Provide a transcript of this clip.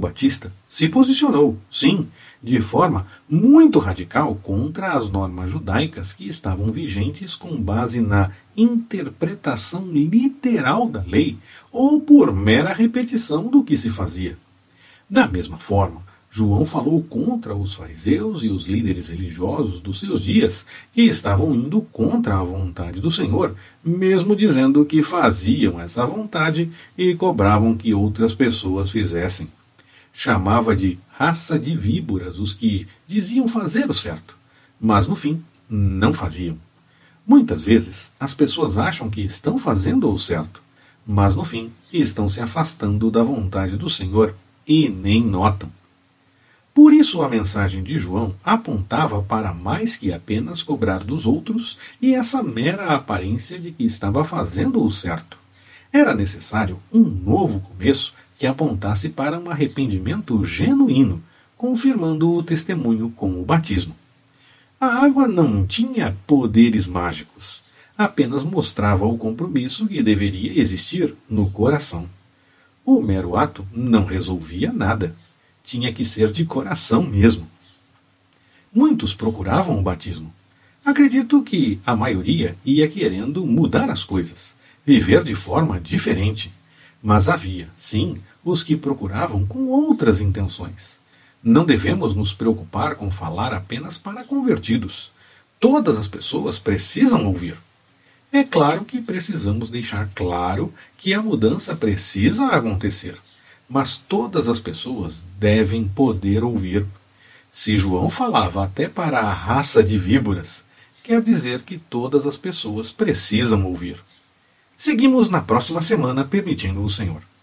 Batista se posicionou, sim, de forma muito radical contra as normas judaicas que estavam vigentes com base na interpretação literal da lei ou por mera repetição do que se fazia. Da mesma forma, João falou contra os fariseus e os líderes religiosos dos seus dias, que estavam indo contra a vontade do Senhor, mesmo dizendo que faziam essa vontade e cobravam que outras pessoas fizessem. Chamava de raça de víboras os que diziam fazer o certo, mas no fim não faziam. Muitas vezes as pessoas acham que estão fazendo o certo, mas no fim estão se afastando da vontade do Senhor e nem notam. Por isso a mensagem de João apontava para mais que apenas cobrar dos outros e essa mera aparência de que estava fazendo o certo. Era necessário um novo começo que apontasse para um arrependimento genuíno, confirmando o testemunho com o batismo. A água não tinha poderes mágicos, apenas mostrava o compromisso que deveria existir no coração. O mero ato não resolvia nada tinha que ser de coração mesmo. Muitos procuravam o batismo. Acredito que a maioria ia querendo mudar as coisas, viver de forma diferente. Mas havia, sim, os que procuravam com outras intenções. Não devemos nos preocupar com falar apenas para convertidos. Todas as pessoas precisam ouvir. É claro que precisamos deixar claro que a mudança precisa acontecer mas todas as pessoas devem poder ouvir. Se João falava até para a raça de víboras, quer dizer que todas as pessoas precisam ouvir. Seguimos na próxima semana, permitindo o Senhor.